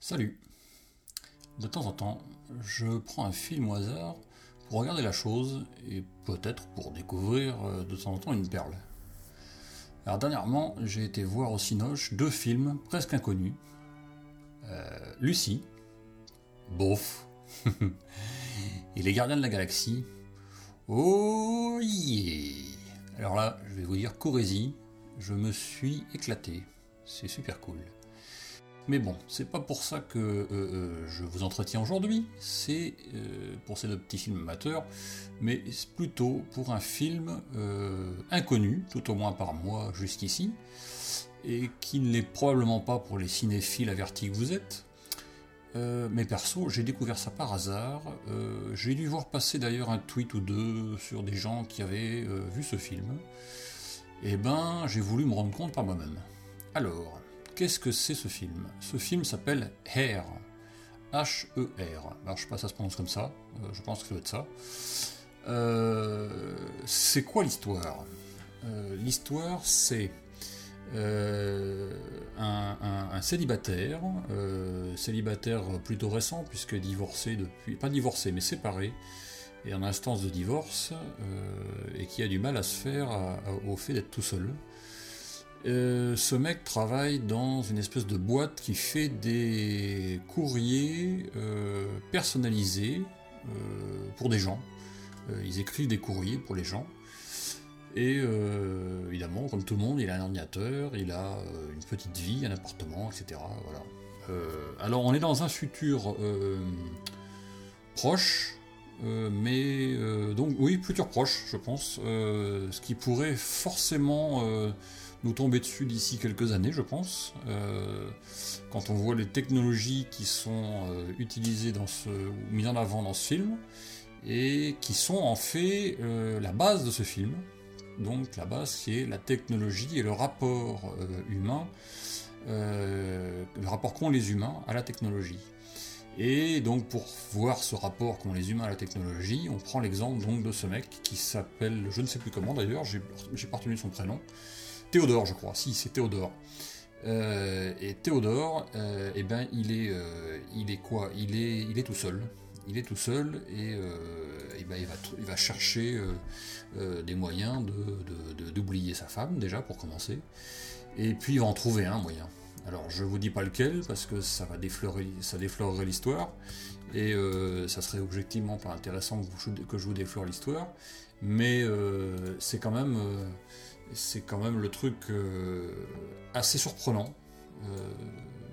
Salut. De temps en temps, je prends un film au hasard pour regarder la chose et peut-être pour découvrir euh, de temps en temps une perle. Alors dernièrement, j'ai été voir au Cinoche deux films presque inconnus. Euh, Lucie, bof, et Les Gardiens de la Galaxie, oh Alors là, je vais vous dire, courez je me suis éclaté, c'est super cool. Mais bon, c'est pas pour ça que euh, euh, je vous entretiens aujourd'hui, c'est euh, pour ces deux petits films amateurs, mais plutôt pour un film inconnu, tout au moins par moi jusqu'ici, et qui ne l'est probablement pas pour les cinéphiles avertis que vous êtes. Mais perso, j'ai découvert ça par hasard. j'ai dû voir passer d'ailleurs un tweet ou deux sur des gens qui avaient vu ce film. Et ben, j'ai voulu me rendre compte par moi-même. Alors, Qu'est-ce que c'est ce film? Ce film s'appelle Hair. H-E-R. Alors, je sais pas si ça se prononce comme ça. Euh, je pense que ça doit être ça. Euh, c'est quoi l'histoire? Euh, L'histoire, c'est un, célibataire, célibataire plutôt récent, puisque divorcé depuis. Pas divorcé, mais séparé, et en instance de divorce, et qui a du mal à se faire au fait d'être tout seul. Euh, ce mec travaille dans une espèce de boîte qui fait des courriers euh, personnalisés euh, pour des gens. ils écrivent des courriers pour les gens. Et comme tout le monde, il a un ordinateur, il a une petite vie, un appartement, etc. Voilà. alors on est dans un futur proche, mais donc oui, futur proche, je pense, ce qui pourrait forcément nous tomber dessus d'ici quelques années, je pense. Euh, quand on voit les technologies qui sont euh, utilisées dans ce, ou mises en avant dans ce film, et qui sont en fait euh, la base de ce film. Donc la base qui est la technologie et le rapport humain, le rapport qu'ont les humains à la technologie. Et donc pour voir ce rapport qu'ont les humains à la technologie, on prend l'exemple donc de ce mec qui s'appelle, je ne sais plus comment d'ailleurs, j'ai pas retenu son prénom, Théodore, je crois. Si, c'est Théodore. Euh, et Théodore, euh, eh ben, il est, euh, il est quoi? Il est, il est tout seul. Il est tout seul et, ben, il, va, il va chercher des moyens d'oublier sa femme, déjà, pour commencer. Et puis, il va en trouver un moyen. Alors, je vous dis pas lequel, parce que ça va ça déflorerait l'histoire. Et ça serait objectivement pas intéressant que, je vous déflore l'histoire. Mais c'est quand même c'est quand même le truc euh, assez surprenant.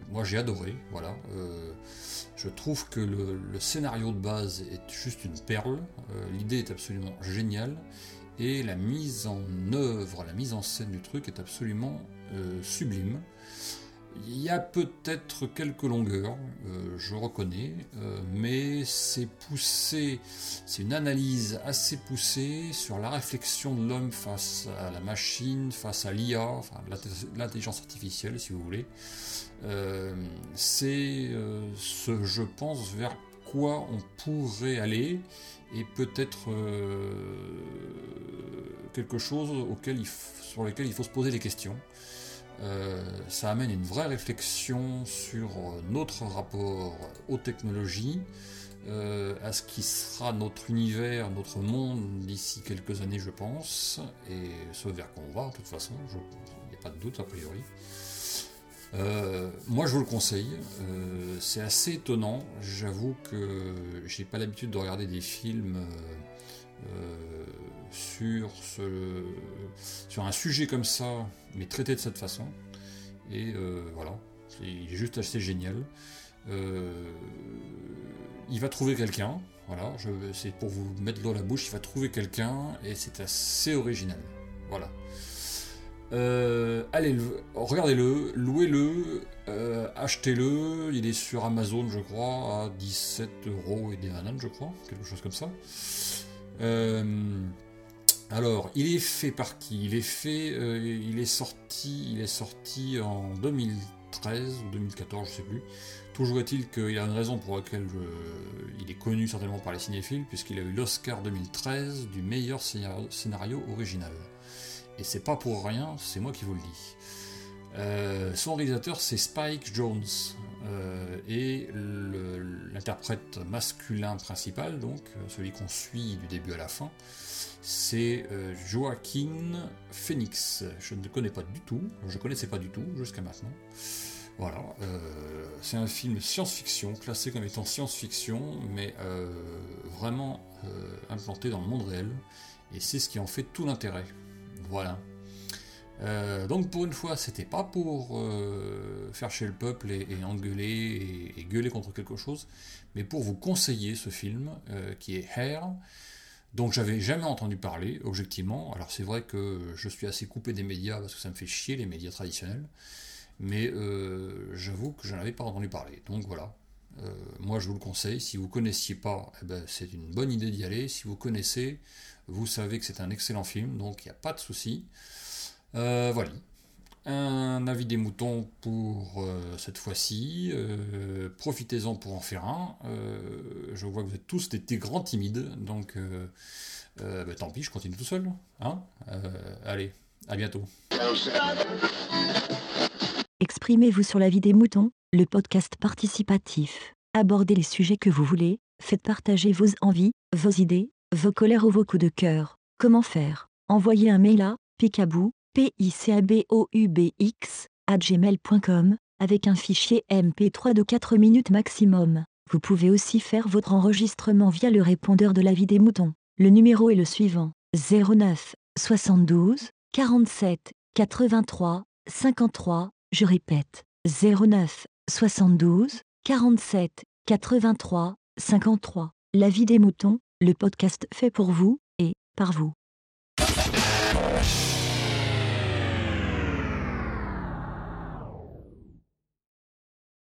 Euh, moi j'ai adoré, voilà. Euh, je trouve que le, scénario de base est juste une perle, l'idée est absolument géniale, et la mise en œuvre, la mise en scène du truc est absolument sublime. Y a peut-être quelques longueurs, euh, je reconnais, euh, mais c'est poussé, c'est une analyse assez poussée sur la réflexion de l'homme face à la machine, face à l'IA, enfin l'intelligence artificielle si vous voulez. Euh, c'est ce, je pense, vers quoi on pourrait aller et peut-être quelque chose auquel sur lequel il faut se poser des questions. Euh, ça amène une vraie réflexion sur notre rapport aux technologies, euh, à ce qui sera notre univers, notre monde d'ici quelques années, je pense, et ce vers quoi on va, de toute façon, il n'y a pas de doute a priori. Euh, moi, je vous le conseille. c'est assez étonnant. J'avoue que j'ai pas l'habitude de regarder des films sur, sur un sujet comme ça, mais traité de cette façon. Et euh, voilà, il est juste assez génial. Euh, il va trouver quelqu'un, voilà, c'est pour vous mettre à la bouche, il va trouver quelqu'un et c'est assez original. Voilà. Euh, allez, regardez-le, louez-le, achetez-le, il est sur Amazon, je crois, à 17 euros et des bananes, je crois, quelque chose comme ça. Alors, il est fait par qui? Il est fait, euh, il est sorti, il est sorti en 2013 ou 2014, je sais plus. Toujours est-il qu'il a une raison pour laquelle il est connu certainement par les cinéphiles, puisqu'il a eu l'Oscar 2013 du meilleur scénario, original. Et c'est pas pour rien, c'est moi qui vous le dis. Euh, son réalisateur, c'est Spike Jones. Euh, et l'interprète masculin principal, donc celui qu'on suit du début à la fin, c'est Joaquin Phoenix. Je ne le connais pas du tout, je ne connaissais pas du tout jusqu'à maintenant. Voilà, c'est un film science-fiction, classé comme étant science-fiction, mais vraiment implanté dans le monde réel, et c'est ce qui en fait tout l'intérêt. Voilà. Euh, donc pour une fois, c'était pas pour euh, faire chez le peuple et, engueuler et, gueuler contre quelque chose, mais pour vous conseiller ce film euh, qui est Hair. Donc j'avais jamais entendu parler, objectivement. Alors c'est vrai que je suis assez coupé des médias parce que ça me fait chier les médias traditionnels, mais j'avoue que je n'en avais pas entendu parler. Donc voilà. moi je vous le conseille, si vous connaissiez pas, eh ben, c'est une bonne idée d'y aller. Si vous connaissez, vous savez que c'est un excellent film, donc il n'y a pas de souci. Euh, voilà. Un avis des moutons pour euh, cette fois-ci. Euh, profitez-en pour en faire un. je vois que vous êtes tous des, grands timides, donc bah, tant pis, je continue tout seul. Hein allez, à bientôt. Exprimez-vous sur la vie des moutons, le podcast participatif. Abordez les sujets que vous voulez, faites partager vos envies, vos idées, vos colères ou vos coups de cœur. Comment faire? Envoyez un mail à picabou PICABOUBX, à gmail.com, avec un fichier MP3 de 4 minutes maximum. Vous pouvez aussi faire votre enregistrement via le répondeur de la vie des moutons. Le numéro est le suivant 09 72 47 83 53. Je répète 09 72 47 83 53. La vie des moutons, le podcast fait pour vous et par vous.